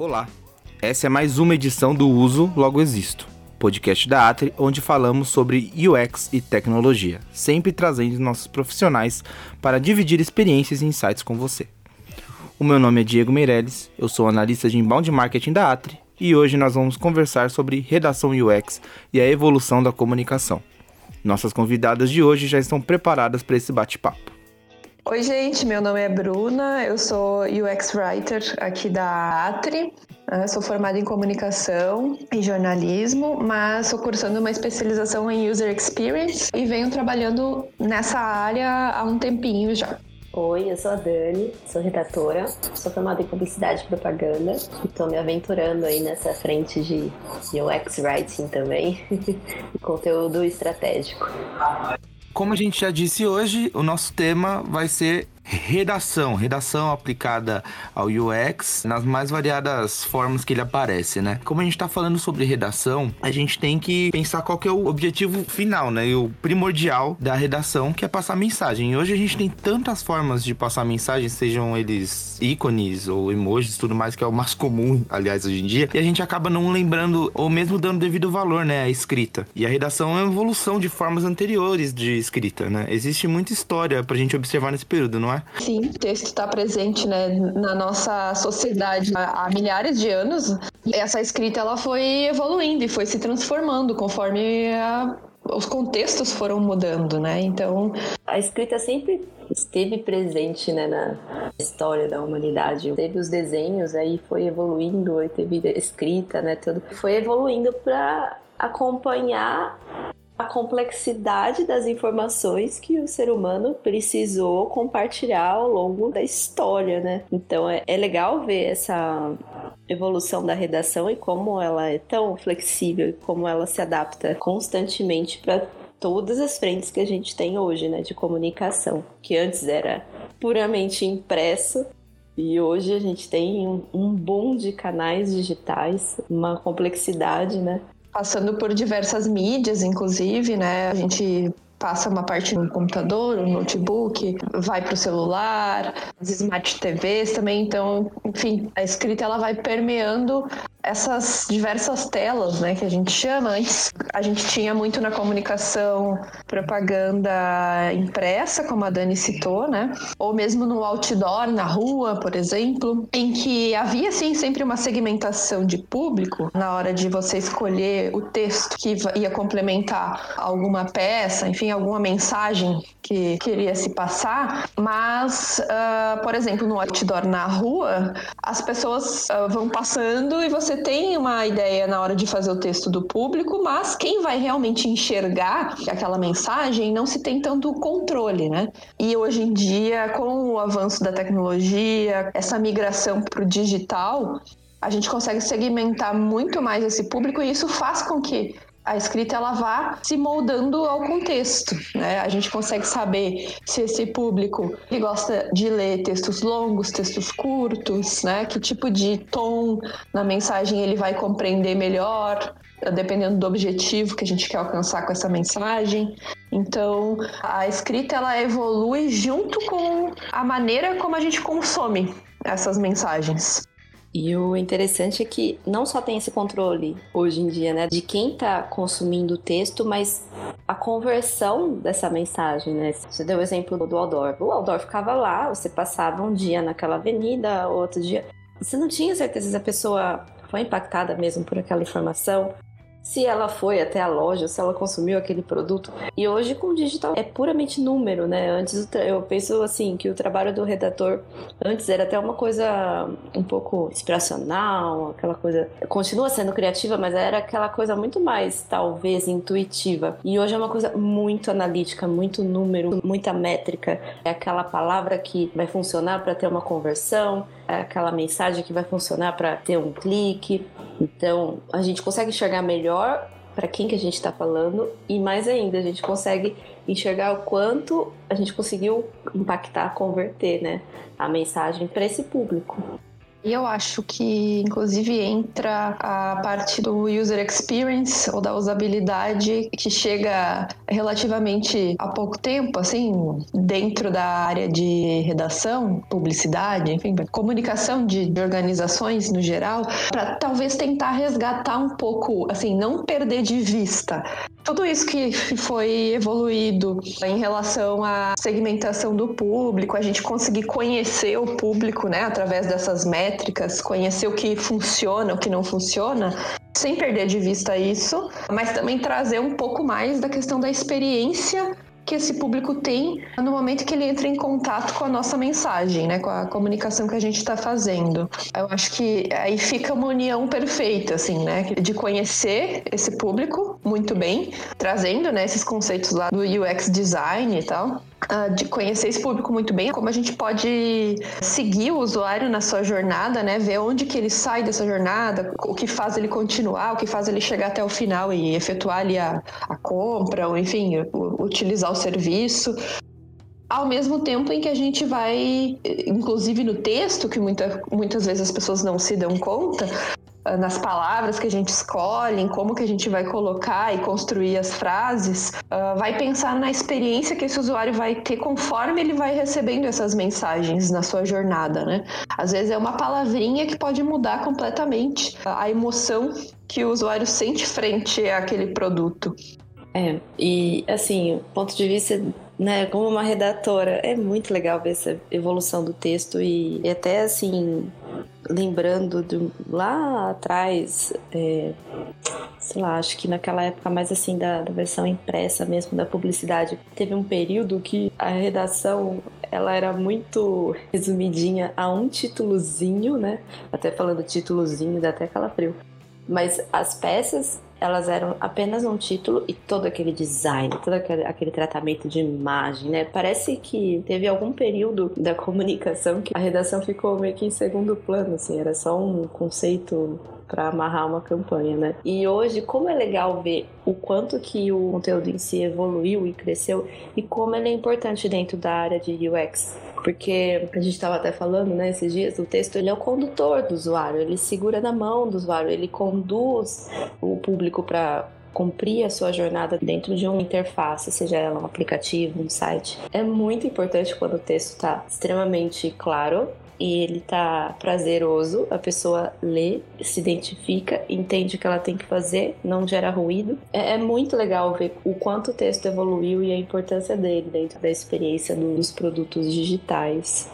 Olá, essa é mais uma edição do Uso Logo Existo, podcast da Atri, onde falamos sobre UX e tecnologia, sempre trazendo nossos profissionais para dividir experiências e insights com você. O meu nome é Diego Meirelles, eu sou analista de inbound marketing da Atri e hoje nós vamos conversar sobre redação UX e a evolução da comunicação. Nossas convidadas de hoje já estão preparadas para esse bate-papo. Oi, gente, meu nome é Bruna, eu sou UX Writer aqui da Atri. Eu sou formada em comunicação e jornalismo, mas estou cursando uma especialização em User Experience e venho trabalhando nessa área há um tempinho já. Oi, eu sou a Dani, sou redatora, sou formada em publicidade e propaganda e estou me aventurando aí nessa frente de UX Writing também e conteúdo estratégico. Como a gente já disse hoje, o nosso tema vai ser redação, redação aplicada ao UX nas mais variadas formas que ele aparece, né? Como a gente está falando sobre redação, a gente tem que pensar qual que é o objetivo final, né? E o primordial da redação, que é passar mensagem. E hoje a gente tem tantas formas de passar mensagem, sejam eles ícones ou emojis, tudo mais, que é o mais comum, aliás, hoje em dia, e a gente acaba não lembrando ou mesmo dando devido valor, né, à escrita. E a redação é uma evolução de formas anteriores de escrita, né? Existe muita história pra gente observar nesse período, não é? Sim, o texto está presente né, na nossa sociedade há, milhares de anos. Essa escrita ela foi evoluindo e foi se transformando conforme a, os contextos foram mudando, né? Então a escrita sempre esteve presente né, na história da humanidade. Teve os desenhos, aí foi evoluindo, aí teve escrita, né? Tudo foi evoluindo para acompanhar a complexidade das informações que o ser humano precisou compartilhar ao longo da história, né? Então é, é legal ver essa evolução da redação e como ela é tão flexível e como ela se adapta constantemente para todas as frentes que a gente tem hoje, né, de comunicação, que antes era puramente impresso e hoje a gente tem um, um boom de canais digitais, uma complexidade, né? Passando por diversas mídias, inclusive, né? A gente passa uma parte no computador, no notebook, vai para o celular, as smart TVs também. Então, enfim, a escrita ela vai permeando essas diversas telas, né, que a gente chama. Antes a gente tinha muito na comunicação propaganda impressa, como a Dani citou, né, ou mesmo no outdoor na rua, por exemplo, em que havia sim sempre uma segmentação de público na hora de você escolher o texto que ia complementar alguma peça, enfim, alguma mensagem que queria se passar. Mas, uh, por exemplo, no outdoor na rua, as pessoas uh, vão passando e você você tem uma ideia na hora de fazer o texto do público, mas quem vai realmente enxergar aquela mensagem não se tem tanto controle, né? E hoje em dia, com o avanço da tecnologia, essa migração para o digital, a gente consegue segmentar muito mais esse público e isso faz com que a escrita ela vá se moldando ao contexto, né? A gente consegue saber se esse público ele gosta de ler textos longos, textos curtos, né? Que tipo de tom na mensagem ele vai compreender melhor, dependendo do objetivo que a gente quer alcançar com essa mensagem. Então, a escrita ela evolui junto com a maneira como a gente consome essas mensagens. E o interessante é que não só tem esse controle hoje em dia, né, de quem está consumindo o texto, mas a conversão dessa mensagem, né? Você deu o exemplo do outdoor. O outdoor ficava lá, você passava um dia naquela avenida, outro dia. Você não tinha certeza se a pessoa foi impactada mesmo por aquela informação se ela foi até a loja, se ela consumiu aquele produto. E hoje com o digital é puramente número, né? Antes eu penso assim que o trabalho do redator antes era até uma coisa um pouco inspiracional, aquela coisa continua sendo criativa, mas era aquela coisa muito mais talvez intuitiva. E hoje é uma coisa muito analítica, muito número, muita métrica. É aquela palavra que vai funcionar para ter uma conversão, aquela mensagem que vai funcionar para ter um clique. Então, a gente consegue enxergar melhor para quem que a gente está falando e mais ainda a gente consegue enxergar o quanto a gente conseguiu impactar, converter, né, a mensagem para esse público. E eu acho que, inclusive, entra a parte do user experience ou da usabilidade que chega relativamente há pouco tempo, assim, dentro da área de redação, publicidade, enfim, comunicação de, organizações no geral, para talvez tentar resgatar um pouco, assim, não perder de vista tudo isso que foi evoluído em relação à segmentação do público, a gente conseguir conhecer o público, né, através dessas métricas, conhecer o que funciona, o que não funciona, sem perder de vista isso, mas também trazer um pouco mais da questão da experiência que esse público tem no momento que ele entra em contato com a nossa mensagem, né, com a comunicação que a gente está fazendo. Eu acho que aí fica uma união perfeita, assim, né, de conhecer esse público muito bem, trazendo, né, esses conceitos lá do UX design e tal, de conhecer esse público muito bem, como a gente pode seguir o usuário na sua jornada, né? Ver onde que ele sai dessa jornada, o que faz ele continuar, o que faz ele chegar até o final e efetuar ali a, a compra, ou enfim, utilizar o serviço ao mesmo tempo em que a gente vai, inclusive no texto, que muita, muitas vezes as pessoas não se dão conta, nas palavras que a gente escolhe, em como que a gente vai colocar e construir as frases, uh, vai pensar na experiência que esse usuário vai ter conforme ele vai recebendo essas mensagens na sua jornada, né? Às vezes é uma palavrinha que pode mudar completamente a emoção que o usuário sente frente àquele produto. É, e assim, ponto de vista né, como uma redatora, é muito legal ver essa evolução do texto e, e até assim, lembrando de lá atrás, é, sei lá, acho que naquela época mais assim da, da, versão impressa mesmo da publicidade, teve um período que a redação ela era muito resumidinha a um títulozinho, né? Até falando títulozinho, dá até calafrio. Mas as peças elas eram apenas um título e todo aquele design, todo aquele, aquele, tratamento de imagem, né? Parece que teve algum período da comunicação que a redação ficou meio que em segundo plano, assim, era só um conceito para amarrar uma campanha, né? E hoje, como é legal ver o quanto que o conteúdo em si evoluiu e cresceu e como ele é importante dentro da área de UX. Porque a gente estava até falando, né, esses dias, o texto ele é o condutor do usuário, ele segura na mão do usuário, ele conduz o público para cumprir a sua jornada dentro de uma interface, seja ela um aplicativo, um site. É muito importante quando o texto está extremamente claro e ele tá prazeroso, a pessoa lê, se identifica, entende o que ela tem que fazer, não gera ruído. É, é muito legal ver o quanto o texto evoluiu e a importância dele dentro da experiência dos produtos digitais.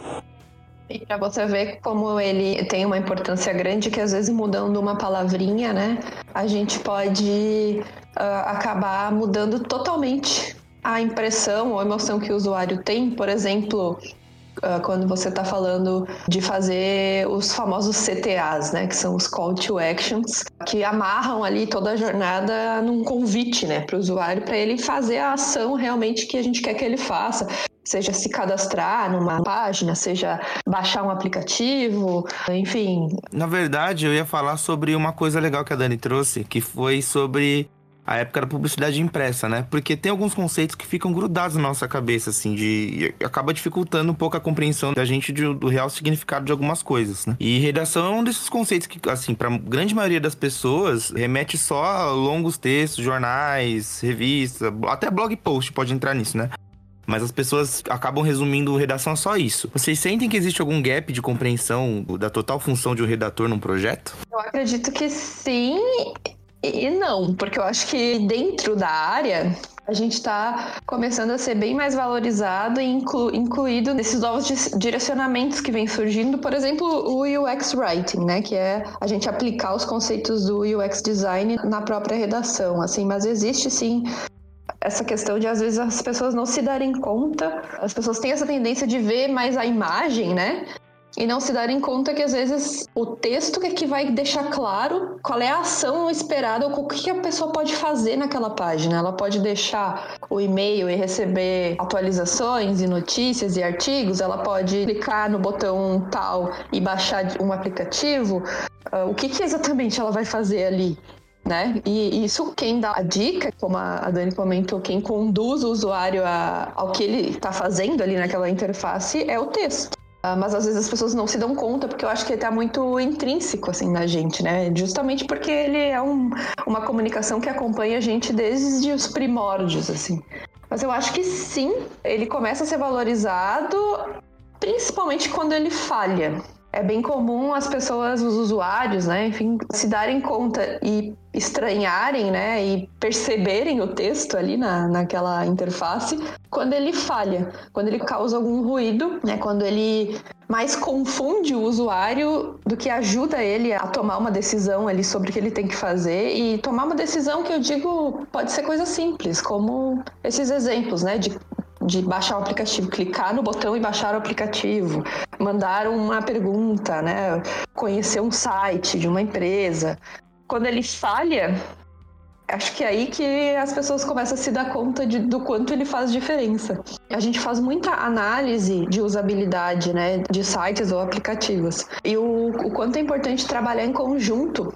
E para você ver como ele tem uma importância grande, que às vezes mudando uma palavrinha, né, a gente pode uh, acabar mudando totalmente a impressão ou emoção que o usuário tem. Por exemplo, quando você está falando de fazer os famosos CTAs, né, que são os Call to Actions, que amarram ali toda a jornada num convite, né, para o usuário, para ele fazer a ação realmente que a gente quer que ele faça seja se cadastrar numa página, seja baixar um aplicativo, enfim. Na verdade, eu ia falar sobre uma coisa legal que a Dani trouxe, que foi sobre a época da publicidade impressa, né? Porque tem alguns conceitos que ficam grudados na nossa cabeça, assim, de. E acaba dificultando um pouco a compreensão da gente de, do real significado de algumas coisas, né? E redação é um desses conceitos que, assim, pra grande maioria das pessoas, remete só a longos textos, jornais, revistas, até blog post pode entrar nisso, né? Mas as pessoas acabam resumindo redação a só isso. Vocês sentem que existe algum gap de compreensão da total função de um redator num projeto? Eu acredito que sim e não, porque eu acho que dentro da área a gente está começando a ser bem mais valorizado e inclu incluído nesses novos direcionamentos que vem surgindo, por exemplo, o UX Writing, né, que é a gente aplicar os conceitos do UX Design na própria redação, assim, mas existe sim essa questão de às vezes as pessoas não se darem conta, as pessoas têm essa tendência de ver mais a imagem, né? E não se darem conta que às vezes o texto é que vai deixar claro qual é a ação esperada ou o que a pessoa pode fazer naquela página. Ela pode deixar o e-mail e receber atualizações e notícias e artigos, ela pode clicar no botão tal e baixar um aplicativo. Uh, o que, que exatamente ela vai fazer ali? Né? E isso quem dá a dica, como a Dani comentou, quem conduz o usuário a, ao que ele está fazendo ali naquela interface é o texto. Ah, mas às vezes as pessoas não se dão conta, porque eu acho que ele tá muito intrínseco, assim, na gente, né? Justamente porque ele é um, uma comunicação que acompanha a gente desde os primórdios, assim. Mas eu acho que sim, ele começa a ser valorizado principalmente quando ele falha. É bem comum as pessoas, os usuários, né, enfim, se darem conta e estranharem, né, e perceberem o texto ali na, naquela interface quando ele falha, quando ele causa algum ruído, né, quando ele mais confunde o usuário do que ajuda ele a tomar uma decisão ali sobre o que ele tem que fazer. E tomar uma decisão que eu digo pode ser coisa simples, como esses exemplos, né, de de baixar o aplicativo, clicar no botão e baixar o aplicativo, mandar uma pergunta, né? Conhecer um site de uma empresa. Quando ele falha, acho que é aí que as pessoas começam a se dar conta de, do quanto ele faz diferença. A gente faz muita análise de usabilidade, né, de sites ou aplicativos. E o, o quanto é importante trabalhar em conjunto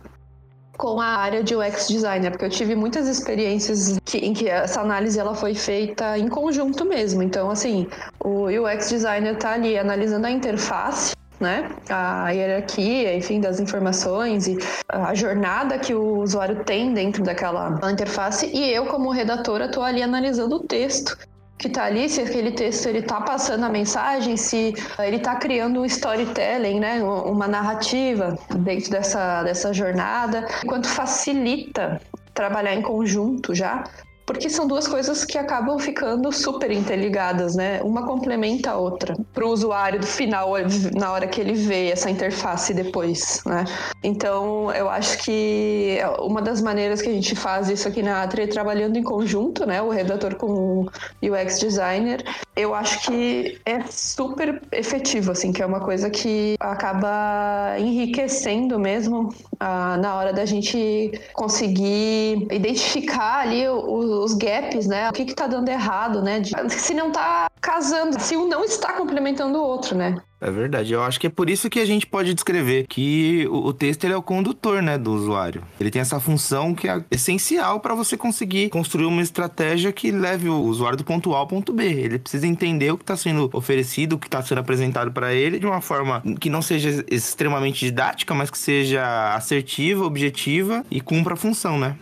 com a área de UX designer, porque eu tive muitas experiências que, em que essa análise ela foi feita em conjunto mesmo. Então, assim, o UX designer está ali analisando a interface né? A hierarquia, enfim, das informações e a jornada que o usuário tem dentro daquela interface. E eu, como redatora, estou ali analisando o texto que está ali, se aquele texto ele está passando a mensagem, se ele está criando um storytelling, né, uma narrativa dentro dessa, dessa jornada, quanto facilita trabalhar em conjunto já porque são duas coisas que acabam ficando super interligadas, né? Uma complementa a outra para o usuário do final, na hora que ele vê essa interface depois, né? Então, eu acho que uma das maneiras que a gente faz isso aqui na Atri é trabalhando em conjunto, né? O redator com o UX designer. Eu acho que é super efetivo, assim, que é uma coisa que acaba enriquecendo mesmo ah, na hora da gente conseguir identificar ali o, os gaps, né? O que que tá dando errado, né? De, se não tá casando, se um não está complementando o outro, né? É verdade. Eu acho que é por isso que a gente pode descrever que o, o texto ele é o condutor, né, do usuário. Ele tem essa função que é essencial para você conseguir construir uma estratégia que leve o usuário do ponto A ao ponto B. Ele precisa entender o que está sendo oferecido, o que está sendo apresentado para ele de uma forma que não seja extremamente didática, mas que seja assertiva, objetiva e cumpra a função, né?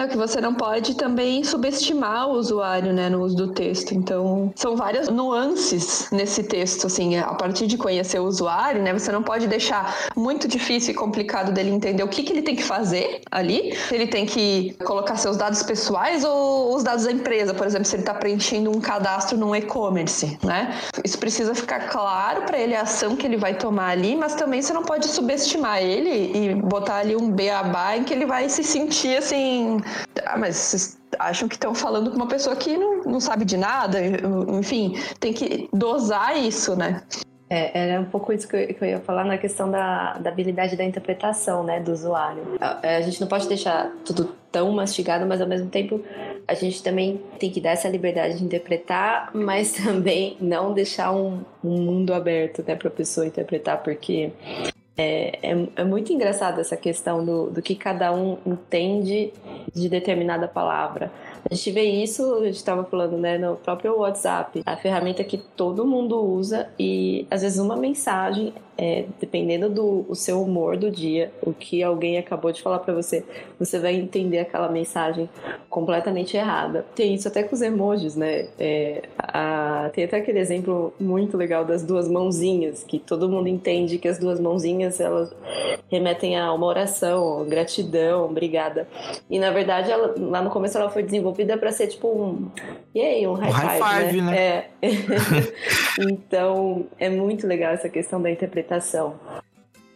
É que você não pode também subestimar o usuário, né, no uso do texto. Então, são várias nuances nesse texto, assim, a partir de conhecer o usuário, né, você não pode deixar muito difícil e complicado dele entender o que, que ele tem que fazer ali. Ele tem que colocar seus dados pessoais ou os dados da empresa, por exemplo, se ele está preenchendo um cadastro num e-commerce, né? Isso precisa ficar claro para ele a ação que ele vai tomar ali, mas também você não pode subestimar ele e botar ali um beabá em que ele vai se sentir assim ah, mas vocês acham que estão falando com uma pessoa que não, não sabe de nada, enfim, tem que dosar isso, né? É, era um pouco isso que eu, que eu, ia falar na questão da, da habilidade da interpretação, né, do usuário. A, a, gente não pode deixar tudo tão mastigado, mas ao mesmo tempo a gente também tem que dar essa liberdade de interpretar, mas também não deixar um, um mundo aberto, né, para a pessoa interpretar, porque é, é, é, muito engraçado essa questão do, do que cada um entende de determinada palavra. A gente vê isso, a gente estava falando, né, no próprio WhatsApp, a ferramenta que todo mundo usa e às vezes uma mensagem é, dependendo do o seu humor do dia, o que alguém acabou de falar para você, você vai entender aquela mensagem completamente errada. Tem isso até com os emojis, né? É, a, tem até aquele exemplo muito legal das duas mãozinhas, que todo mundo entende que as duas mãozinhas elas remetem a uma oração, gratidão, obrigada. E na verdade, ela, lá no começo ela foi desenvolvida para ser tipo um, e aí, um high, um five, high five, né? né? É. então, é muito legal essa questão da interpretação interpretação.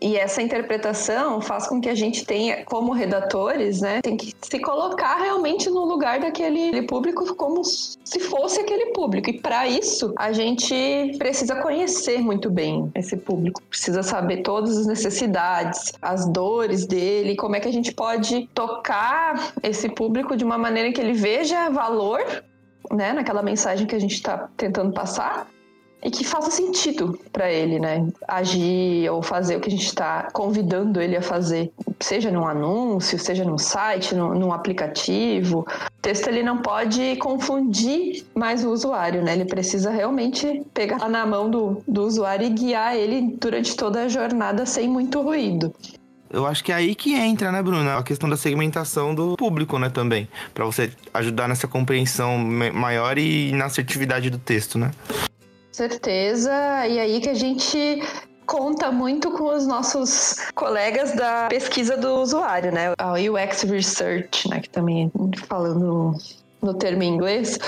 E essa interpretação faz com que a gente tenha, como redatores, né, tem que se colocar realmente no lugar daquele público como se fosse aquele público. E para isso, a gente precisa conhecer muito bem esse público, precisa saber todas as necessidades, as dores dele, como é que a gente pode tocar esse público de uma maneira que ele veja valor, né, naquela mensagem que a gente está tentando passar e que faça sentido para ele, né? Agir ou fazer o que a gente está convidando ele a fazer, seja num anúncio, seja num site, num, num aplicativo. O texto ele não pode confundir mais o usuário, né? Ele precisa realmente pegar na mão do, do usuário e guiar ele durante toda a jornada sem muito ruído. Eu acho que é aí que entra, né, Bruna? A questão da segmentação do público, né, também. para você ajudar nessa compreensão maior e na assertividade do texto, né? Certeza. E aí que a gente conta muito com os nossos colegas da pesquisa do usuário, né? A UX Research, né? Que também falando no termo em inglês,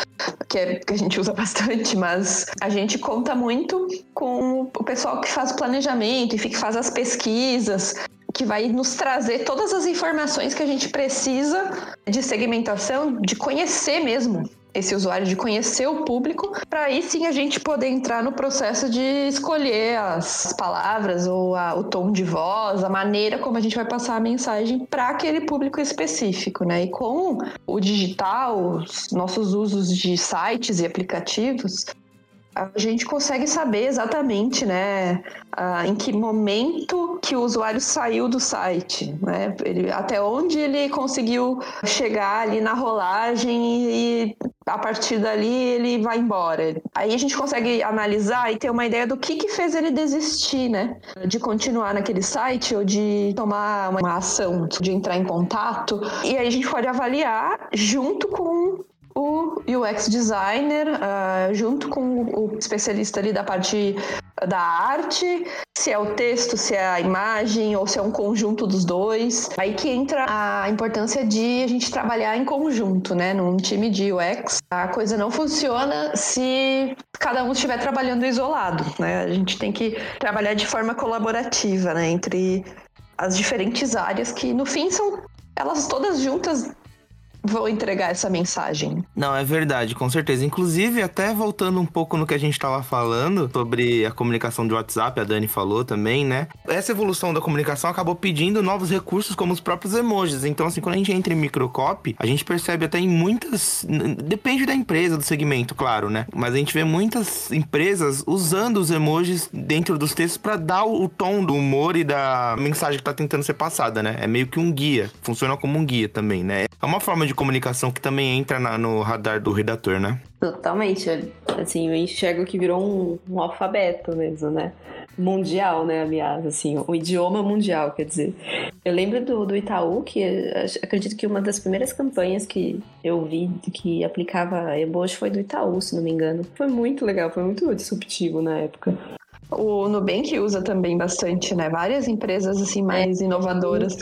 que, é, que a gente usa bastante, mas a gente conta muito com o pessoal que faz o planejamento e que faz as pesquisas que vai nos trazer todas as informações que a gente precisa de segmentação, de conhecer mesmo esse usuário, de conhecer o público, para aí sim a gente poder entrar no processo de escolher as palavras ou a, o tom de voz, a maneira como a gente vai passar a mensagem para aquele público específico, né? E com o digital, os nossos usos de sites e aplicativos, a gente consegue saber exatamente, né, em que momento que o usuário saiu do site, né, ele, até onde ele conseguiu chegar ali na rolagem e a partir dali ele vai embora. Aí a gente consegue analisar e ter uma ideia do que que fez ele desistir, né, de continuar naquele site ou de tomar uma ação, de entrar em contato. E aí a gente pode avaliar junto com o UX designer, uh, junto com o especialista ali da parte da arte, se é o texto, se é a imagem ou se é um conjunto dos dois. Aí que entra a importância de a gente trabalhar em conjunto, né? Num time de UX. A coisa não funciona se cada um estiver trabalhando isolado, né? A gente tem que trabalhar de forma colaborativa, né? Entre as diferentes áreas que no fim são elas todas juntas vou entregar essa mensagem. Não, é verdade, com certeza. Inclusive, até voltando um pouco no que a gente estava falando sobre a comunicação do WhatsApp, a Dani falou também, né? Essa evolução da comunicação acabou pedindo novos recursos como os próprios emojis. Então, assim, quando a gente entra em microcopy, a gente percebe até em muitas. Depende da empresa, do segmento, claro, né? Mas a gente vê muitas empresas usando os emojis dentro dos textos para dar o tom do humor e da mensagem que tá tentando ser passada, né? É meio que um guia. Funciona como um guia também, né? É uma forma de comunicação que também entra na, no radar do redator, né? Totalmente. Assim, eu enxergo que virou um, um alfabeto mesmo, né? Mundial, né, aliás, assim, o idioma mundial, quer dizer. Eu lembro do, do Itaú, que acredito que uma das primeiras campanhas que eu vi que aplicava emoji foi do Itaú, se não me engano. Foi muito legal, foi muito disruptivo na época. O Nubank usa também bastante, né? Várias empresas, assim, mais é, inovadoras.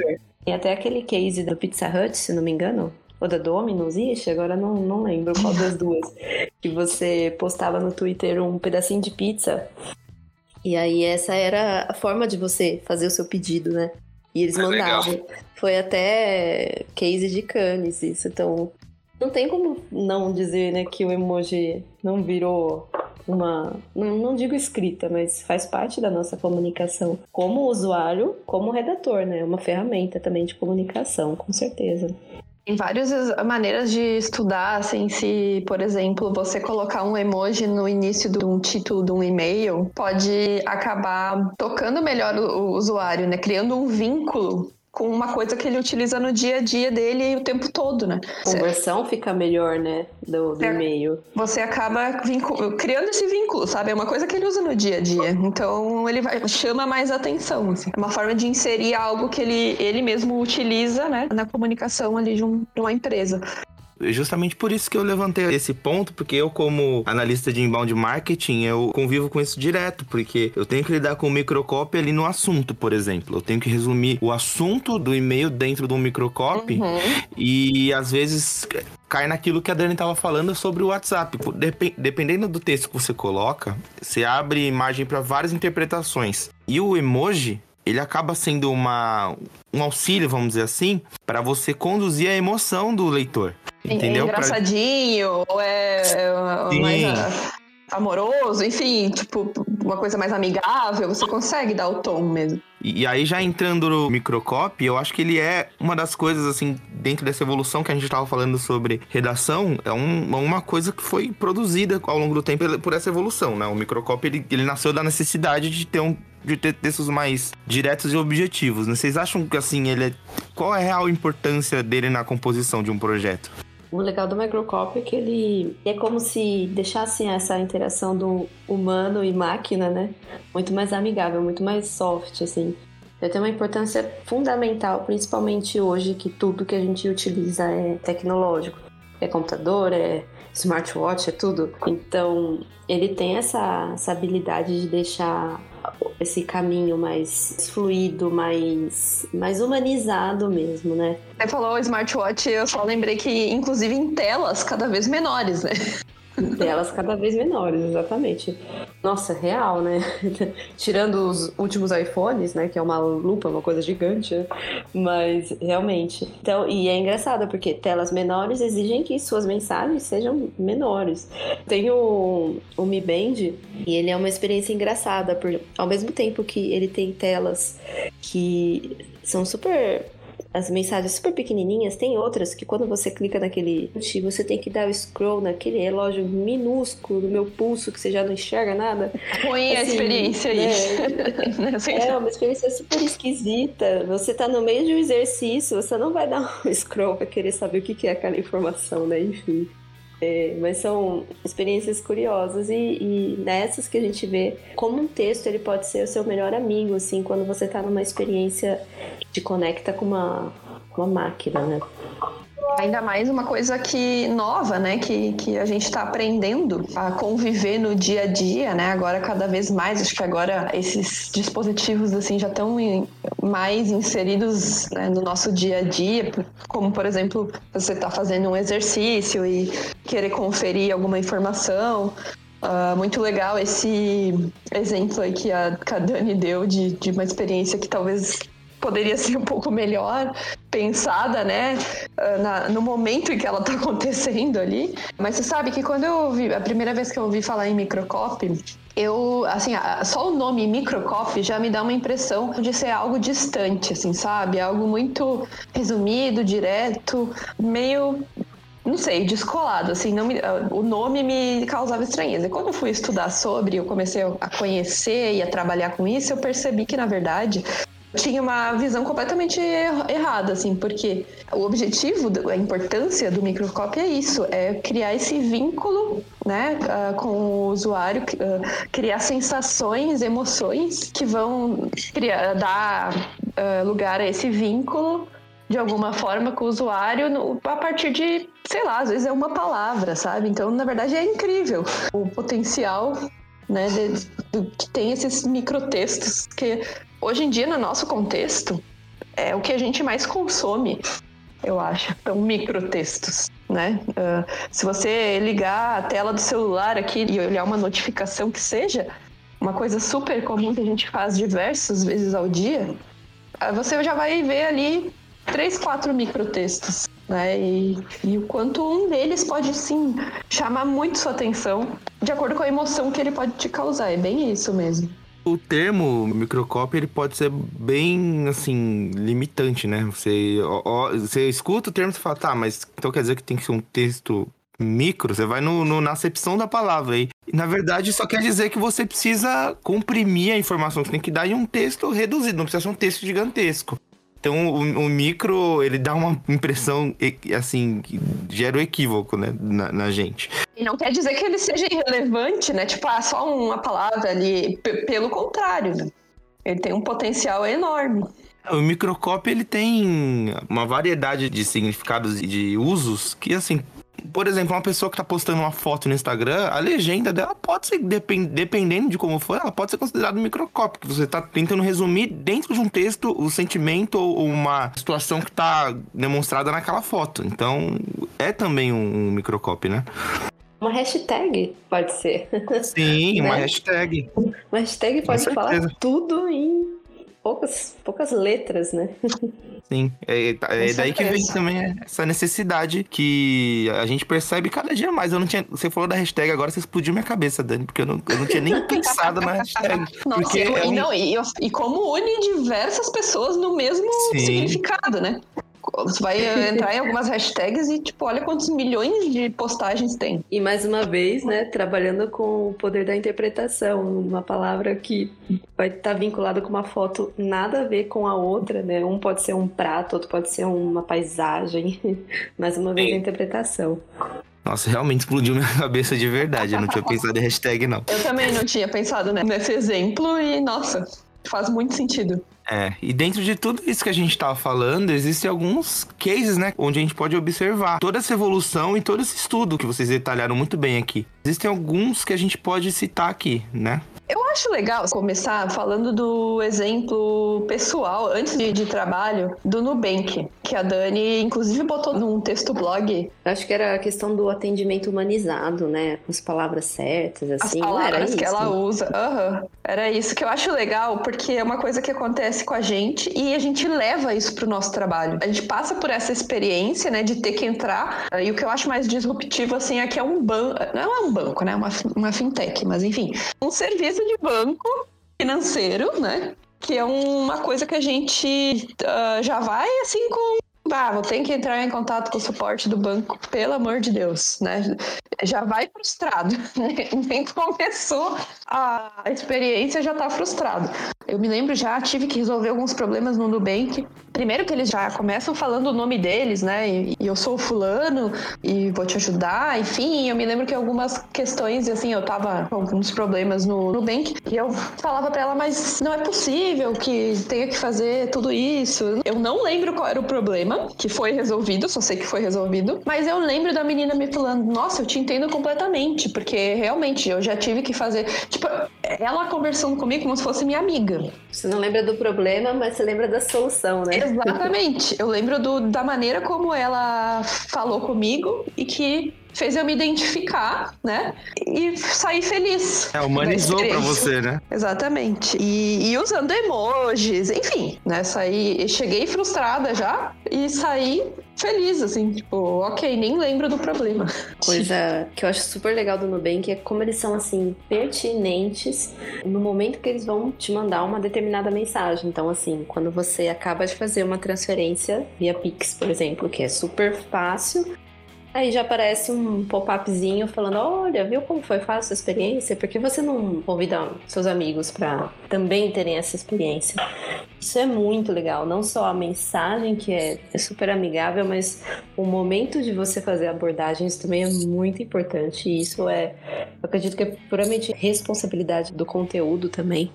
E até aquele case do Pizza Hut, se não me engano, ou da Domino's, ixi, agora não, não lembro qual das duas, que você postava no Twitter um pedacinho de pizza. E aí essa era a forma de você fazer o seu pedido, né? E eles é mandavam. Legal. Foi até case de Cannes isso, então não tem como não dizer, né, que o emoji não virou uma, não, não digo escrita, mas faz parte da nossa comunicação como usuário, como redator, né? É uma ferramenta também de comunicação, com certeza. Tem várias maneiras de estudar, assim, se, por exemplo, você colocar um emoji no início de um título de um e-mail, pode acabar tocando melhor o usuário, né? Criando um vínculo com uma coisa que ele utiliza no dia a dia dele o tempo todo, né? A conversão fica melhor, né? Do, do e-mail. Você acaba criando esse vínculo, sabe? É uma coisa que ele usa no dia a dia. Então ele vai, chama mais atenção. Assim. É uma forma de inserir algo que ele, ele mesmo utiliza, né? Na comunicação ali de, um, de uma empresa. Justamente por isso que eu levantei esse ponto, porque eu, como analista de inbound marketing, eu convivo com isso direto, porque eu tenho que lidar com o microcopy ali no assunto, por exemplo. Eu tenho que resumir o assunto do e-mail dentro de um microcopy uhum. e às vezes cai naquilo que a Dani estava falando sobre o WhatsApp. Dependendo do texto que você coloca, você abre imagem para várias interpretações. E o emoji, ele acaba sendo uma, um auxílio, vamos dizer assim, para você conduzir a emoção do leitor. Entendeu? É engraçadinho, pra... ou é, é mais amoroso, enfim, tipo, uma coisa mais amigável, você consegue dar o tom mesmo. E, aí, já entrando no microcopy, eu acho que ele é uma das coisas, assim, dentro dessa evolução que a gente estava falando sobre redação, é um, uma coisa que foi produzida ao longo do tempo por essa evolução, né? O microcopy, ele, ele nasceu da necessidade de ter um de ter textos mais diretos e objetivos. Né? Vocês acham que assim ele é... qual é a real importância dele na composição de um projeto? O legal do microcopy é que ele é como se deixasse essa interação do humano e máquina, né? Muito mais amigável, muito mais soft, assim. Ele tem uma importância fundamental, principalmente hoje que tudo que a gente utiliza é tecnológico. É computador, é smartwatch, é tudo. Então, ele tem essa, essa habilidade de deixar esse caminho mais fluido, mais, mais humanizado mesmo, né? Você falou smartwatch, eu só lembrei que, inclusive, em telas cada vez menores, né? Delas cada vez menores, exatamente. Nossa, real, né? Tirando os últimos iPhones, né? Que é uma lupa, uma coisa gigante? Mas realmente. Então, e é engraçado, porque telas menores exigem que suas mensagens sejam menores. Tem o, o Mi Band, e ele é uma experiência engraçada, porque ao mesmo tempo que ele tem telas que são super as mensagens super pequenininhas, tem outras que quando você clica naquele você tem que dar o scroll naquele relógio minúsculo do meu pulso que você já não enxerga nada. Põe assim, a experiência aí. Né? é uma experiência super esquisita. Você tá no meio de um exercício, você não vai dar um scroll pra querer saber o que é aquela informação, né? Enfim. É, mas são experiências curiosas e, e, nessas que a gente vê como um texto ele pode ser o seu melhor amigo, assim, quando você está numa experiência que te conecta com uma, uma máquina, né? Ainda mais uma coisa que nova, né? Que, que a gente está aprendendo a conviver no dia a dia, né? Agora cada vez mais, acho que agora esses dispositivos assim já estão mais inseridos né, no nosso dia a dia, como por exemplo você está fazendo um exercício e querer conferir alguma informação. Uh, muito legal esse exemplo aí que a Dani deu de, de uma experiência que talvez poderia ser um pouco melhor pensada, né, ah, na, no momento em que ela está acontecendo ali. Mas você sabe que quando eu ouvi, a primeira vez que eu ouvi falar em microcopy, eu, assim, só o nome microcopy já me dá uma impressão de ser algo distante, assim, sabe? Algo muito resumido, direto, meio não sei, descolado, assim, não me, o nome me causava estranheza. Quando eu fui estudar sobre, eu comecei a conhecer e a trabalhar com isso, eu percebi que, na verdade, tinha uma visão completamente errada, assim, porque o objetivo, a importância do microscópio é isso, é criar esse vínculo, né, uh, com o usuário, uh, criar sensações, emoções que vão criar, dar uh, lugar a esse vínculo de alguma forma com o usuário no, a partir de, sei lá, às vezes é uma palavra, sabe? Então, na verdade, é incrível o potencial né, de, de, que tem esses microtextos que hoje em dia, no nosso contexto, é o que a gente mais consome, eu acho. São microtextos, né? Uh, se você ligar a tela do celular aqui e olhar uma notificação que seja, uma coisa super comum que a gente faz diversas vezes ao dia, uh, você já vai ver ali três, quatro microtextos. Né? E, e o quanto um deles pode sim chamar muito sua atenção de acordo com a emoção que ele pode te causar. É bem isso mesmo o termo microcópia ele pode ser bem assim limitante, né? Você, ó, você escuta o termo e fala, tá, mas então quer dizer que tem que ser um texto micro? Você vai no, no, na acepção da palavra aí. Na verdade, só quer dizer que você precisa comprimir a informação que tem que dar em um texto reduzido, não precisa ser um texto gigantesco. Então o, o, micro, ele dá uma impressão, assim, que gera o um equívoco, né, na, na, gente. E não quer dizer que ele seja irrelevante, né? Tipo, ah, só uma palavra ali. P pelo contrário, né? Ele tem um potencial enorme. O microcópio ele tem uma variedade de significados e de usos que, assim, por exemplo, uma pessoa que tá postando uma foto no Instagram, a legenda dela pode ser, dependendo de como for, ela pode ser considerada um microcópio, que você tá tentando resumir dentro de um texto o sentimento ou uma situação que tá demonstrada naquela foto. Então, é também um, um microcópio, né? Uma hashtag pode ser. Sim, né? uma hashtag. Uma hashtag pode falar tudo em poucas, poucas letras, né? Sim, é, é, é daí que vem também essa necessidade que a gente percebe cada dia mais. Eu não tinha, você falou da hashtag, agora você explodiu minha cabeça, Dani, porque eu não, eu não tinha nem pensado na hashtag. Nossa, porque é um... não, e, e, como une diversas pessoas no mesmo Sim. significado, né? Você vai entrar em algumas hashtags e, tipo, olha quantos milhões de postagens tem. E mais uma vez, né, trabalhando com o poder da interpretação, uma palavra que vai estar tá vinculada com uma foto nada a ver com a outra, né? Um pode ser um prato, outro pode ser uma paisagem. mais uma vez, a interpretação. Nossa, realmente explodiu minha cabeça de verdade. Eu não tinha pensado em hashtag, não. Eu também não tinha pensado né, nesse exemplo e, nossa, faz muito sentido. É, e dentro de tudo isso que a gente estava falando, existem alguns cases, né, onde a gente pode observar toda essa evolução e todo esse estudo que vocês detalharam muito bem aqui. Existem alguns que a gente pode citar aqui, né? Eu acho legal começar falando do exemplo pessoal, antes de, de, trabalho, do Nubank, que a Dani, inclusive, botou num texto blog. Acho que era a questão do atendimento humanizado, né? Com as palavras certas, assim. As palavras que ela usa. Uhum. Era isso que eu acho legal, porque é uma coisa que acontece com a gente e a gente leva isso pro nosso trabalho. A gente passa por essa experiência, né, de ter que entrar. E o que eu acho mais disruptivo, assim, é que é um banco. Não é um banco, né? Uma, uma fintech, mas enfim. Um serviço de banco financeiro, né? Que é uma coisa que a gente uh, já vai assim com ah, vou ter que entrar em contato com o suporte do banco, pelo amor de Deus, né? Já vai frustrado, nem começou a experiência já tá frustrado. Eu me lembro já tive que resolver alguns problemas no Nubank. Primeiro que eles já começam falando o nome deles, né? E, eu sou fulano e vou te ajudar, enfim. Eu me lembro que algumas questões, assim, eu tava com alguns problemas no Nubank e eu falava para ela, mas não é possível que tenha que fazer tudo isso. Eu não lembro qual era o problema que foi resolvido, só sei que foi resolvido. Mas eu lembro da menina me falando: Nossa, eu te entendo completamente, porque realmente eu já tive que fazer. Tipo, ela conversando comigo como se fosse minha amiga. Você não lembra do problema, mas você lembra da solução, né? Exatamente. Eu lembro do, da maneira como ela falou comigo e que fez eu me identificar, né? E sair feliz. É, humanizou pra você, né? Exatamente. E, e, usando emojis, enfim, né? Saí, cheguei frustrada já e saí feliz, assim, tipo, ok, nem lembro do problema. Coisa que eu acho super legal do Nubank é como eles são, assim, pertinentes no momento que eles vão te mandar uma determinada mensagem. Então, assim, quando você acaba de fazer uma transferência via Pix, por exemplo, que é super fácil, Aí já aparece um pop-upzinho falando: Olha, viu como foi fácil a experiência? Por que você não convida seus amigos para também terem essa experiência? Isso é muito legal. Não só a mensagem, que é, é super amigável, mas o momento de você fazer abordagens também é muito importante. E isso é, eu acredito que é puramente responsabilidade do conteúdo também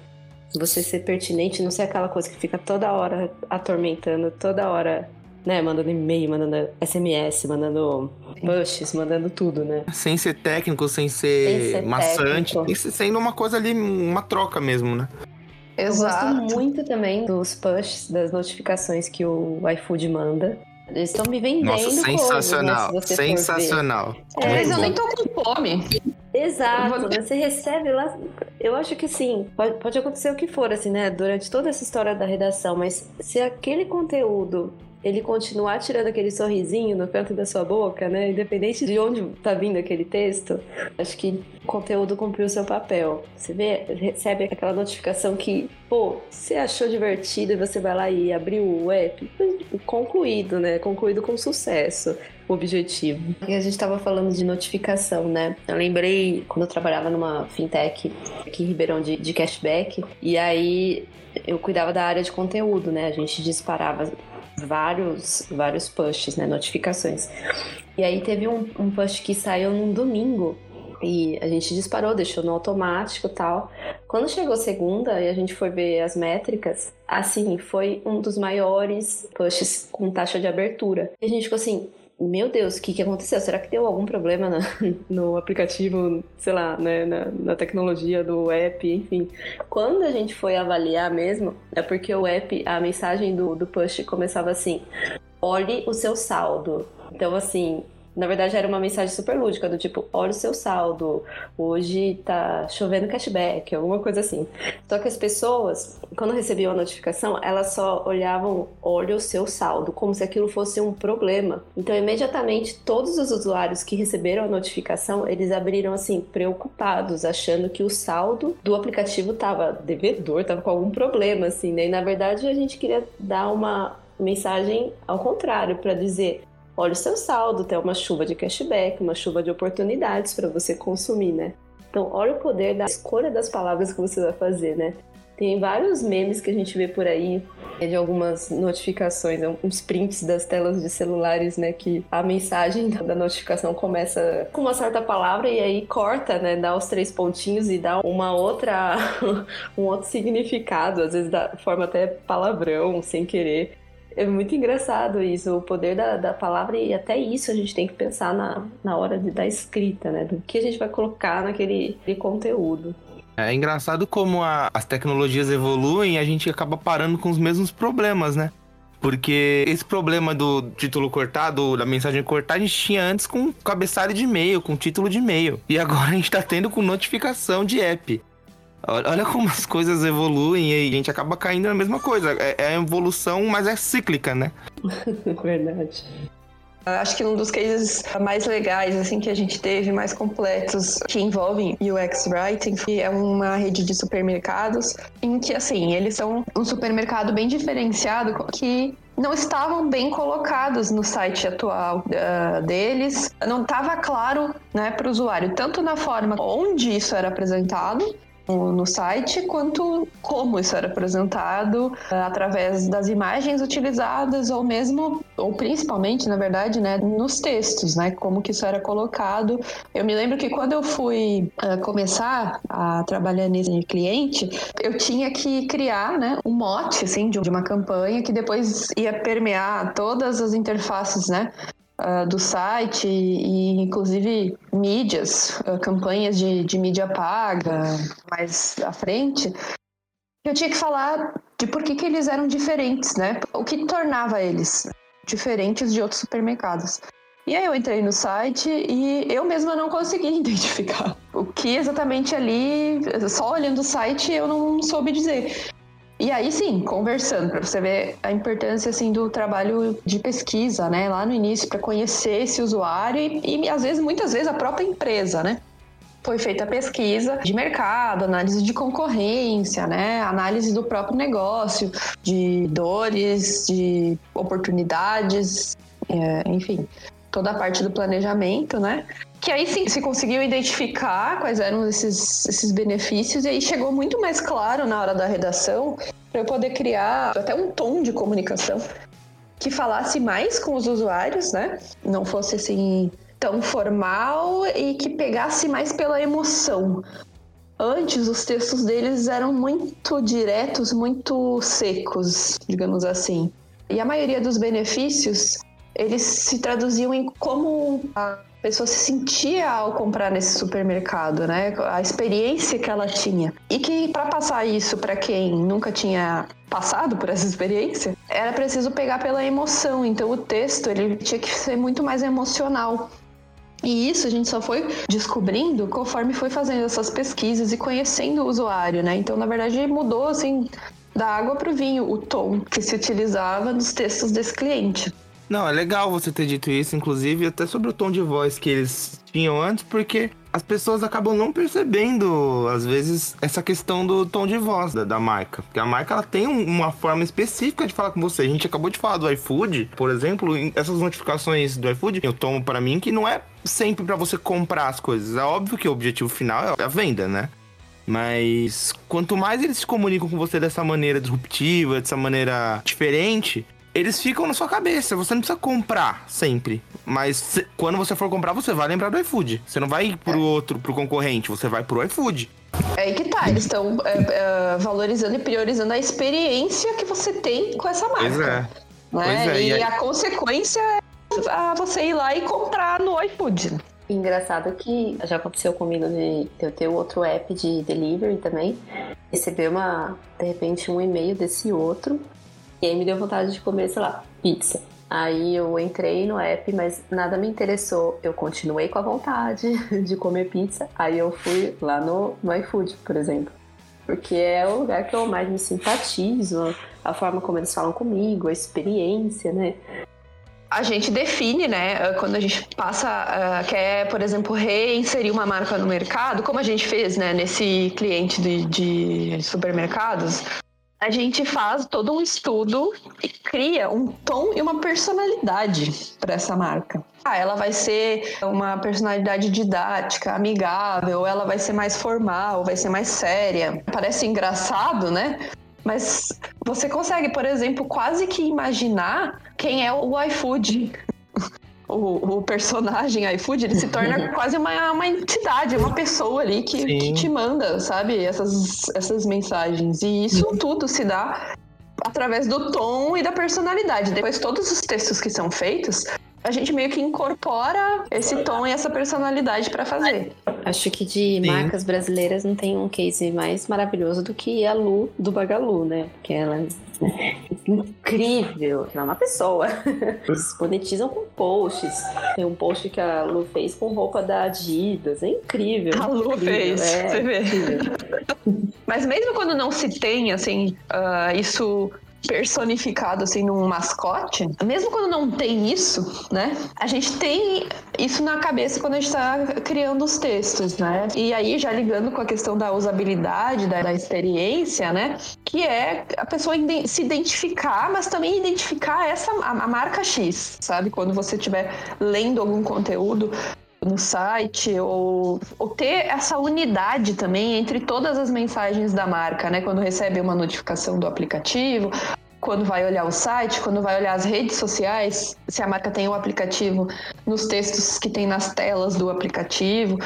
você ser pertinente, não ser aquela coisa que fica toda hora atormentando, toda hora né, mandando e-mail, mandando SMS, mandando pushes, mandando tudo, né? Sem ser técnico, sem ser, sem ser maçante, técnico. sendo uma coisa ali, uma troca mesmo, né? Exato. Eu gosto muito também dos pushes, das notificações que o iFood manda. Eles estão me vendendo Nossa, sensacional, coisas, né, sensacional. É, mas eu nem tô com fome. Exato, vou... você recebe lá. Eu acho que sim, pode, pode acontecer o que for, assim, né? Durante toda essa história da redação, mas se aquele conteúdo ele continuar tirando aquele sorrisinho no canto da sua boca, né? Independente de onde tá vindo aquele texto, acho que o conteúdo cumpriu o seu papel. Você vê, recebe aquela notificação que, pô, você achou divertido e você vai lá e abriu o app, concluído, né? Concluído com sucesso o objetivo. E a gente estava falando de notificação, né? Eu lembrei quando eu trabalhava numa fintech aqui em Ribeirão de, de cashback, e aí eu cuidava da área de conteúdo, né? A gente disparava vários, vários posts, né? Notificações. E aí teve um, um post que saiu num domingo e a gente disparou, deixou no automático e tal. Quando chegou segunda e a gente foi ver as métricas, assim, foi um dos maiores posts com taxa de abertura. E a gente ficou assim, meu Deus, o que, que aconteceu? Será que deu algum problema na, no aplicativo, sei lá, né, na, na, tecnologia do app, enfim. Quando a gente foi avaliar mesmo, é porque o app, a mensagem do, do push começava assim: olhe o seu saldo. Então, assim, Na verdade, era uma mensagem super lúdica, do tipo, olha o seu saldo, hoje tá chovendo cashback, alguma coisa assim. Só que as pessoas, quando recebiam a notificação, elas só olhavam, olha o seu saldo, como se aquilo fosse um problema. Então, imediatamente, todos os usuários que receberam a notificação, eles abriram assim, preocupados, achando que o saldo do aplicativo tava devedor, tava com algum problema, assim, né? E na verdade, a gente queria dar uma mensagem ao contrário, para dizer: olha o seu saldo, tem uma chuva de cashback, uma chuva de oportunidades para você consumir, né? Então, olha o poder da escolha das palavras que você vai fazer, né? Tem vários memes que a gente vê por aí, é de algumas notificações, uns prints das telas de celulares, né? Que a mensagem da notificação começa com uma certa palavra e aí corta, né? Dá os três pontinhos e dá uma outra, um outro significado, às vezes da forma até palavrão, sem querer. É muito engraçado isso, o poder da, da palavra, e até isso a gente tem que pensar na, na hora de, da escrita, né? Do que a gente vai colocar naquele conteúdo. É engraçado como a, as tecnologias evoluem e a gente acaba parando com os mesmos problemas, né? Porque esse problema do título cortado, da mensagem cortada, a gente tinha antes com cabeçalho de e-mail, com título de e-mail. E agora a gente tá tendo com notificação de app. Olha como as coisas evoluem e a gente acaba caindo na mesma coisa. É, é evolução, mas é cíclica, né? Verdade. Acho que um dos cases mais legais assim que a gente teve, mais completos, que envolvem UX Writing, é uma rede de supermercados em que assim eles são um supermercado bem diferenciado que não estavam bem colocados no site atual uh, deles. Não estava claro né, para o usuário, tanto na forma onde isso era apresentado, no site, quanto como isso era apresentado uh, através das imagens utilizadas ou mesmo, ou principalmente, na verdade, né, nos textos, né, como que isso era colocado. Eu me lembro que quando eu fui uh, começar a trabalhar nesse cliente, eu tinha que criar, né, um mote, assim, de uma campanha que depois ia permear todas as interfaces, né, uh, do site e, inclusive, mídias, uh, campanhas de, de mídia paga mais à frente, eu tinha que falar de por que, que eles eram diferentes, né? O que tornava eles diferentes de outros supermercados. E aí eu entrei no site e eu mesma não consegui identificar o que exatamente ali, só olhando o site, eu não soube dizer. E aí sim, conversando, para você ver a importância assim do trabalho de pesquisa, né, lá no início para conhecer esse usuário e, e às vezes muitas vezes a própria empresa, né? Foi feita a pesquisa de mercado, análise de concorrência, né? Análise do próprio negócio, de dores, de oportunidades, é, enfim, toda a parte do planejamento, né? Que aí sim se conseguiu identificar quais eram esses, esses benefícios, e aí chegou muito mais claro na hora da redação para eu poder criar até um tom de comunicação que falasse mais com os usuários, né? Não fosse assim tão formal e que pegasse mais pela emoção. Antes, os textos deles eram muito diretos, muito secos, digamos assim. E a maioria dos benefícios, eles se traduziam em como a pessoa se sentia ao comprar nesse supermercado, né? A experiência que ela tinha. E que para passar isso para quem nunca tinha passado por essa experiência, era preciso pegar pela emoção. Então o texto ele tinha que ser muito mais emocional. E isso a gente só foi descobrindo conforme foi fazendo essas pesquisas e conhecendo o usuário, né? Então, na verdade, mudou assim da água para o vinho o tom que se utilizava nos textos desse cliente. Não, é legal você ter dito isso, inclusive, até sobre o tom de voz que eles tinham antes, porque as pessoas acabam não percebendo, às vezes, essa questão do tom de voz da, da marca. Porque a marca ela tem um, uma forma específica de falar com você. A gente acabou de falar do iFood, por exemplo, essas notificações do iFood, eu tomo para mim que não é sempre para você comprar as coisas. É óbvio que o objetivo final é a venda, né? Mas quanto mais eles se comunicam com você dessa maneira disruptiva, dessa maneira diferente, eles ficam na sua cabeça. Você não precisa comprar sempre. Mas se, quando você for comprar, você vai lembrar do iFood. Você não vai ir pro é. outro, pro concorrente, você vai pro iFood. É aí que tá, eles estão é, é, valorizando e priorizando a experiência que você tem com essa marca. Pois é. Né? Pois é e, e a consequência é você ir lá e comprar no iFood. Engraçado que já aconteceu comigo de eu ter outro app de delivery também. Receber uma, de repente, um e-mail desse outro e aí me deu vontade de comer, sei lá, pizza. Aí eu entrei no app, mas nada me interessou. Eu continuei com a vontade de comer pizza. Aí eu fui lá no, no iFood, por exemplo. Porque é o lugar que eu mais me simpatizo, a forma como eles falam comigo, a experiência, né? a gente define, né, quando a gente passa, uh, quer, por exemplo, reinserir uma marca no mercado, como a gente fez, né, nesse cliente de, de supermercados, a gente faz todo um estudo e cria um tom e uma personalidade para essa marca. Ah, ela vai ser uma personalidade didática, amigável, ela vai ser mais formal, vai ser mais séria. Parece engraçado, né? Mas você consegue, por exemplo, quase que imaginar quem é o iFood. O, o, personagem iFood, ele se torna quase uma, uma entidade, uma pessoa ali que, que, te manda, sabe, essas, essas mensagens. E isso uhum. tudo se dá através do tom e da personalidade. Depois, todos os textos que são feitos, a gente meio que incorpora esse tom e essa personalidade para fazer. Acho que de Sim. marcas brasileiras não tem um case mais maravilhoso do que a Lu do Bagalu, né? Que ela é incrível, ela é uma pessoa. Eles monetizam com posts. Tem um post que a Lu fez com roupa da Adidas, é incrível. A Lu incrível. fez, é, você vê. Mas mesmo quando não se tem, assim, uh, isso personificado assim num mascote, mesmo quando não tem isso, né? A gente tem isso na cabeça quando a gente está criando os textos, né? E aí já ligando com a questão da usabilidade, da, da experiência, né? Que é a pessoa se identificar, mas também identificar essa a, a marca X, sabe? Quando você estiver lendo algum conteúdo, no site ou, ou ter essa unidade também entre todas as mensagens da marca, né? Quando recebe uma notificação do aplicativo, quando vai olhar o site, quando vai olhar as redes sociais, se a marca tem o aplicativo, nos textos que tem nas telas do aplicativo.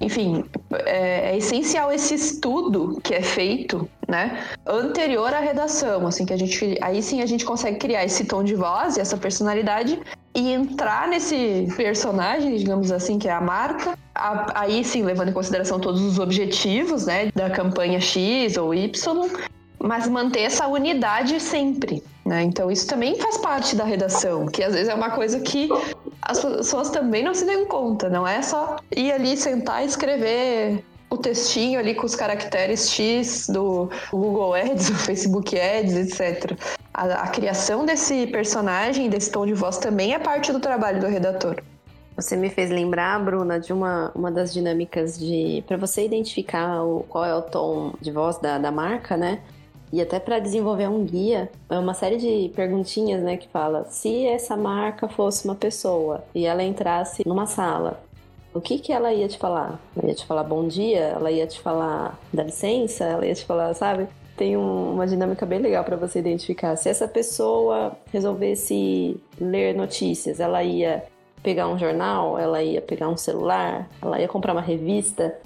Enfim, é, é, essencial esse estudo que é feito, né, anterior à redação, assim que a gente, aí sim a gente consegue criar esse tom de voz e essa personalidade e entrar nesse personagem, digamos assim, que é a marca, aí sim levando em consideração todos os objetivos, né, da campanha X ou Y, mas manter essa unidade sempre. Né? Então, isso também faz parte da redação, que às vezes é uma coisa que as pessoas também não se dão conta, não é só ir ali sentar e escrever o textinho ali com os caracteres X do Google Ads, do Facebook Ads, etc. A, a criação desse personagem, desse tom de voz também é parte do trabalho do redator. Você me fez lembrar, Bruna, de uma, uma das dinâmicas de. para você identificar o, qual é o tom de voz da, da marca, né? E até para desenvolver um guia, é uma série de perguntinhas, né, que fala: se essa marca fosse uma pessoa e ela entrasse numa sala, o que que ela ia te falar? Ela ia te falar bom dia? Ela ia te falar dá licença? Ela ia te falar, sabe? Tem um, uma dinâmica bem legal para você identificar. Se essa pessoa resolvesse ler notícias, ela ia pegar um jornal, ela ia pegar um celular, ela ia comprar uma revista,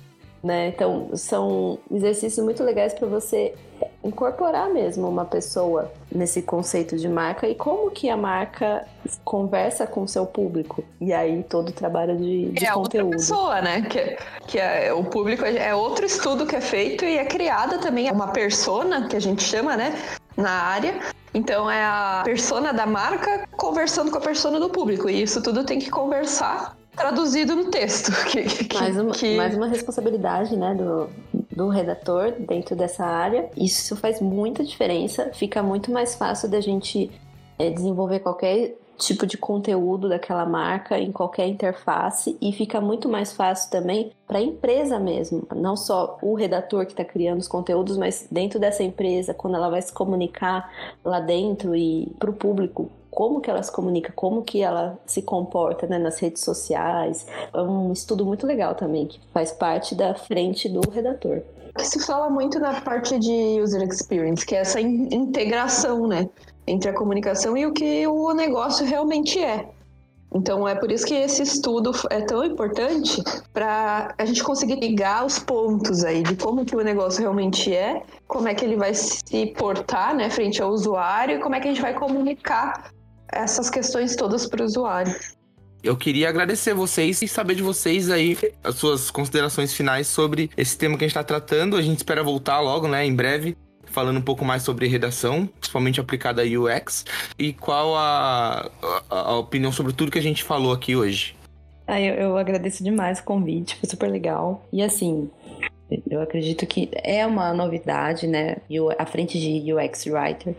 né? Então, são exercícios muito legais para você incorporar mesmo uma pessoa nesse conceito de marca e como que a marca conversa com o seu público. E aí todo o trabalho de, de é conteúdo. outra pessoa, né? Que, que é, o público é, é outro estudo que é feito e é criada também uma persona, que a gente chama, né? Na área. Então é a persona da marca conversando com a persona do público. E isso tudo tem que conversar traduzido no texto. Que, que, mais, uma, que... mais uma responsabilidade, né, do, do redator dentro dessa área. Isso faz muita diferença, fica muito mais fácil da gente é, desenvolver qualquer tipo de conteúdo daquela marca em qualquer interface. E fica muito mais fácil também para a empresa mesmo, não só o redator que está criando os conteúdos, mas dentro dessa empresa, quando ela vai se comunicar lá dentro e para o público, como que ela se comunica, como que ela se comporta né, nas redes sociais. É um estudo muito legal também, que faz parte da frente do redator. Se fala muito na parte de user experience, que é essa integração, né? entre a comunicação e o que o negócio realmente é. Então é por isso que esse estudo é tão importante para a gente conseguir ligar os pontos aí de como que o negócio realmente é, como é que ele vai se portar, né, frente ao usuário e como é que a gente vai comunicar essas questões todas para o usuário. Eu queria agradecer vocês e saber de vocês aí as suas considerações finais sobre esse tema que a gente está tratando. A gente espera voltar logo, né, em breve, falando um pouco mais sobre redação, principalmente aplicada a UX, e qual a, a opinião sobre tudo que a gente falou aqui hoje. Ah, eu, eu agradeço demais o convite, foi super legal. E assim, eu acredito que é uma novidade, né? A frente de UX Writer.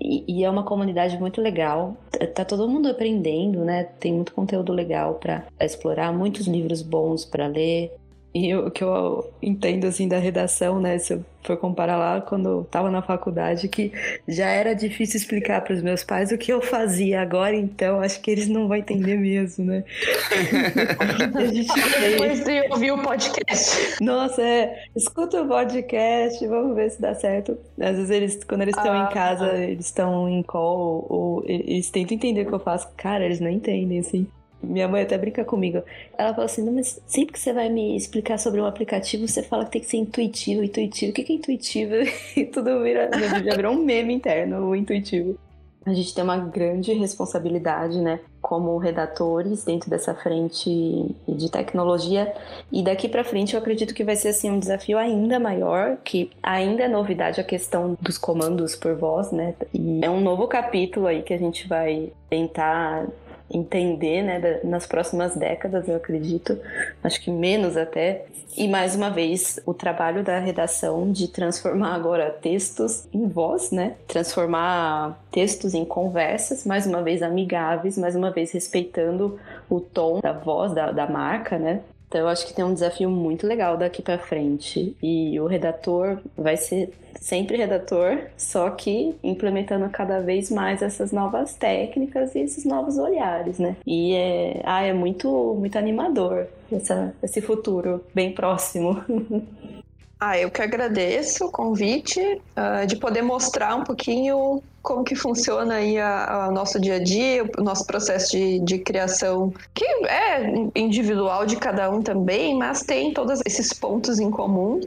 E, e, é uma comunidade muito legal. Tá, todo mundo aprendendo, né? Tem muito conteúdo legal para explorar, muitos livros bons para ler. E o que eu entendo assim da redação, né, se eu for comparar lá quando eu tava na faculdade, que já era difícil explicar para os meus pais o que eu fazia agora, então acho que eles não vão entender mesmo, né? Depois de ouvir o podcast. Nossa, é, escuta o podcast, vamos ver se dá certo. Às vezes eles, quando eles estão ah, em casa, ah. eles estão em call, ou eles tentam entender o que eu faço. Cara, eles não entendem, assim. Minha mãe até brinca comigo. Ela fala assim: mas sempre que você vai me explicar sobre um aplicativo, você fala que tem que ser intuitivo, intuitivo. O que é intuitivo? E tudo vira, já virou um meme interno, o intuitivo. A gente tem uma grande responsabilidade, né, como redatores dentro dessa frente de tecnologia. E daqui para frente eu acredito que vai ser assim um desafio ainda maior, que ainda é novidade a questão dos comandos por voz, né? E é um novo capítulo aí que a gente vai tentar entender, né, nas próximas décadas, eu acredito, acho que menos até. E mais uma vez, o trabalho da redação de transformar agora textos em voz, né, transformar textos em conversas, mais uma vez amigáveis, mais uma vez respeitando o tom da voz da, da marca, né, então eu acho que tem um desafio muito legal daqui para frente. E o redator vai ser sempre redator, só que implementando cada vez mais essas novas técnicas e esses novos olhares, né? E é, ah, é muito, muito animador essa, esse futuro bem próximo. Ah, eu que agradeço o convite uh, de poder mostrar um pouquinho como que funciona aí o nosso dia a dia, o nosso processo de, de criação, que é individual de cada um também, mas tem todos esses pontos em comum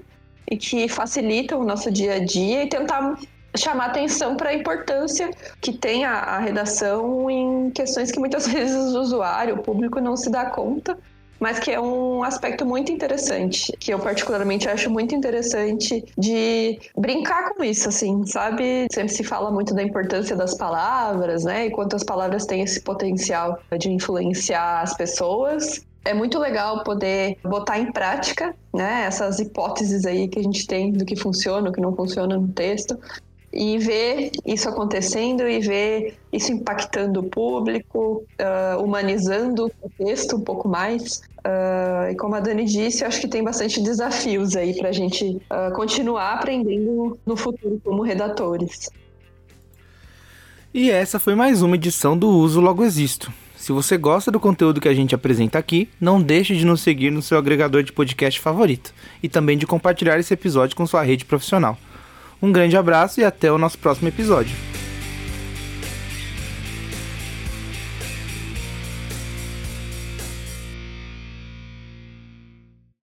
e que facilitam o nosso dia a dia e tentar chamar atenção para a importância que tem a, a redação em questões que muitas vezes o usuário, o público não se dá conta mas que é um aspecto muito interessante, que eu particularmente acho muito interessante de brincar com isso, assim, sabe? Sempre se fala muito da importância das palavras, né? E quanto as palavras têm esse potencial de influenciar as pessoas. É muito legal poder botar em prática, né, essas hipóteses aí que a gente tem do que funciona, o que não funciona no texto, e ver isso acontecendo e ver isso impactando o público, uh, humanizando o texto um pouco mais. Uh, e como a Dani disse, acho que tem bastante desafios aí para a gente uh, continuar aprendendo no futuro como redatores. E essa foi mais uma edição do Uso Logo Existo. Se você gosta do conteúdo que a gente apresenta aqui, não deixe de nos seguir no seu agregador de podcast favorito e também de compartilhar esse episódio com sua rede profissional. Um grande abraço e até o nosso próximo episódio.